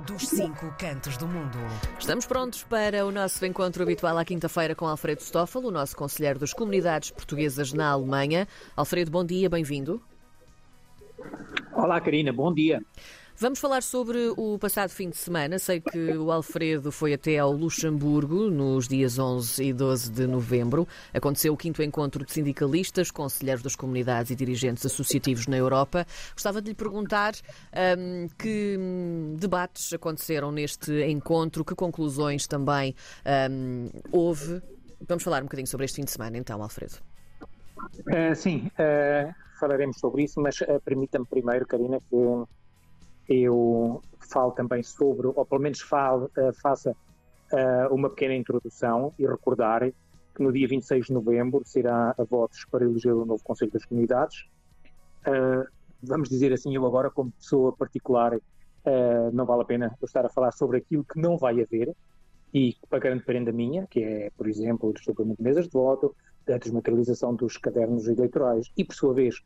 dos cinco cantos do mundo. Estamos prontos para o nosso encontro habitual à quinta-feira com Alfredo Stoffel, o nosso conselheiro das comunidades portuguesas na Alemanha. Alfredo, bom dia, bem-vindo. Olá, Karina, bom dia. Vamos falar sobre o passado fim de semana. Sei que o Alfredo foi até ao Luxemburgo nos dias 11 e 12 de novembro. Aconteceu o quinto encontro de sindicalistas, conselheiros das comunidades e dirigentes associativos na Europa. Gostava de lhe perguntar um, que debates aconteceram neste encontro, que conclusões também um, houve. Vamos falar um bocadinho sobre este fim de semana, então, Alfredo. Uh, sim, uh, falaremos sobre isso, mas uh, permita-me primeiro, Karina, que eu falo também sobre, ou pelo menos falo, uh, faça uh, uma pequena introdução e recordar que no dia 26 de novembro será a votos para eleger o novo Conselho das Comunidades. Uh, vamos dizer assim, eu agora, como pessoa particular, não vale a pena eu estar a falar sobre aquilo que não vai haver e para grande prenda minha, que é, por exemplo, o desdobramento de mesas de voto, a desmaterialização dos cadernos eleitorais e, por sua vez,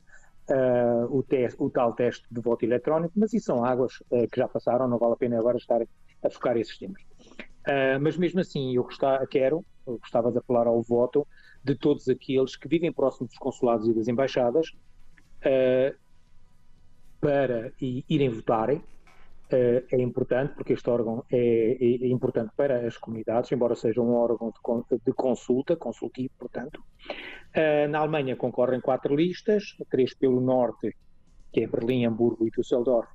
uh, o, o, tal teste de voto eletrónico, mas isso são águas uh, que já passaram, não vale a pena agora estar a focar esses temas. Uh, mas mesmo assim, eu gostava, quero, eu gostava de apelar ao voto de todos aqueles que vivem próximo dos consulados e das embaixadas para irem votarem, é importante, porque este órgão é, é, é, importante para as comunidades, embora seja um órgão de, de consulta, consultivo, portanto. Uh, na Alemanha concorrem quatro listas, três pelo norte, que é Berlim, Hamburgo e Düsseldorf,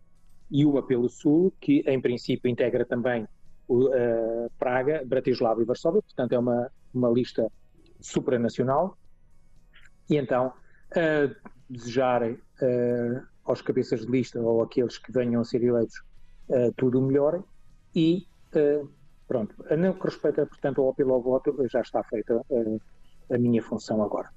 e uma pelo sul, que em princípio integra também uh, Praga, Bratislava e Varsóvia, portanto é uma, uma lista supranacional. E então, desejar aos cabeças de lista ou aqueles que venham a ser eleitos uh, tudo melhor e uh, pronto. No que respeita, portanto, ao apelo ao voto, já está feita uh, a minha função agora.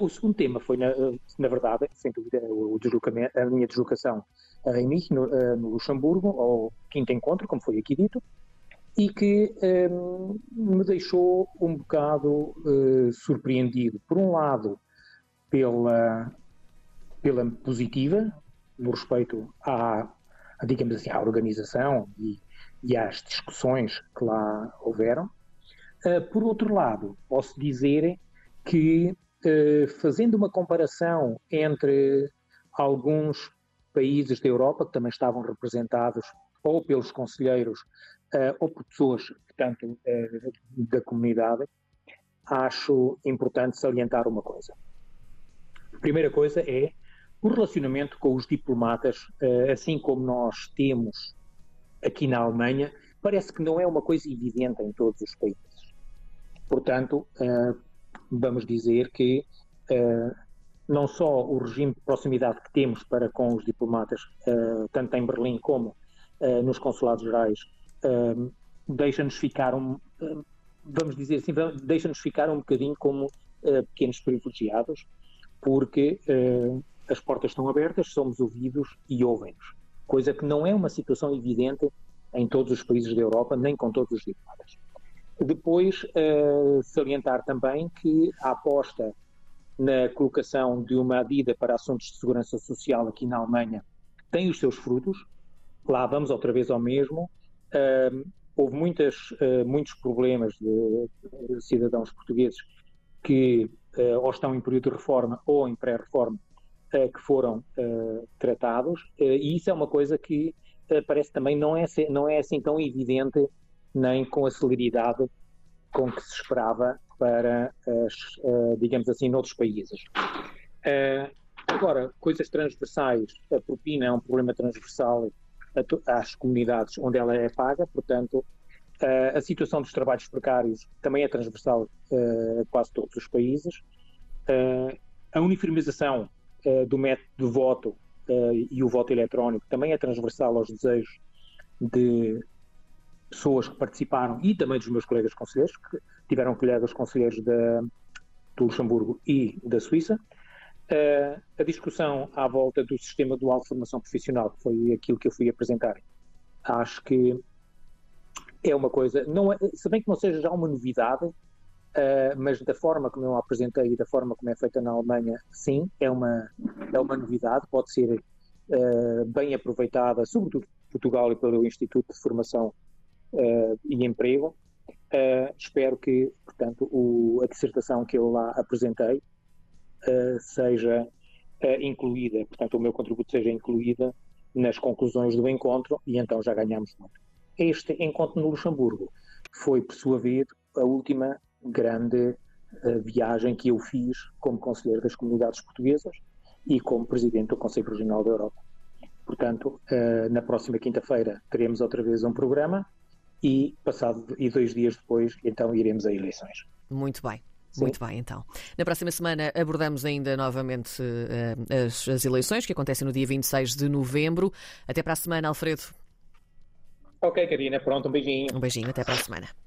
o segundo tema foi, na, na verdade, sem dúvida, o deslocamento, a minha deslocação em Mich, no, no, Luxemburgo, ao quinto encontro, como foi aqui dito, e que um, me deixou um bocado surpreendido. Por um lado, pela, pela positiva, no respeito à digamos assim, à organização e, e às discussões que lá houveram. Uh, por outro lado, posso dizer que, uh, fazendo uma comparação entre alguns países da Europa que também estavam representados ou pelos conselheiros uh, ou por pessoas, portanto, da comunidade, acho importante salientar uma coisa. A primeira coisa é o relacionamento com os diplomatas, eh, assim como nós temos aqui na Alemanha, parece que não é uma coisa evidente em todos os países. Portanto, eh, vamos dizer que eh, não só o regime de proximidade que temos para com os diplomatas, tanto em Berlim como nos consulados gerais, deixa-nos ficar um, vamos dizer assim, deixa-nos ficar um bocadinho como pequenos privilegiados, porque as portas estão abertas, somos ouvidos e ouvem-nos. Coisa que não é uma situação evidente em todos os países da Europa, nem com todos os diplomatas. Depois, uh, salientar também que a aposta na colocação de uma adida para assuntos de segurança social aqui na Alemanha tem os seus frutos. Lá vamos outra vez ao mesmo. Uh, houve muitas, uh, muitos problemas de, de, cidadãos portugueses que ou estão em período de reforma ou em pré-reforma que foram uh, tratados, uh, e isso é uma coisa que parece também não é, não é assim tão evidente nem com a celeridade com que se esperava para, digamos assim, noutros países. agora, coisas transversais, a propina é um problema transversal às comunidades onde ela é paga, portanto, a situação dos trabalhos precários também é transversal a quase todos os países. a uniformização do método de voto uh, e o voto eletrónico também é transversal aos desejos de pessoas que participaram e também dos meus colegas conselheiros, que tiveram colegas conselheiros da, do Luxemburgo e da Suíça. Uh, a discussão à volta do sistema dual de formação profissional, que foi aquilo que eu fui apresentar, acho que é uma coisa, não é, se bem que não seja já uma novidade, Uh, mas da forma como eu a apresentei e da forma como é feita na Alemanha, sim, é uma, é uma novidade, pode ser uh, bem aproveitada, sobretudo Portugal e pelo Instituto de Formação uh, e Emprego. Espero que, portanto, o, a dissertação que eu lá apresentei seja incluída, portanto, o meu contributo seja incluída nas conclusões do encontro e então já ganhamos muito. Este encontro no Luxemburgo foi, por sua vez, a última grande viagem que eu fiz como conselheiro das comunidades portuguesas e como presidente do Conselho Regional da Europa. Portanto, na próxima quinta-feira teremos outra vez um programa e passado e dois dias depois, então iremos a eleições. Muito bem. Sim. Muito bem, então. Na próxima semana abordamos ainda novamente uh, as, as, eleições que acontecem no dia 26 de novembro. Até para a semana, Alfredo. Ok, Karina, pronto, um beijinho. Um beijinho, até para a semana.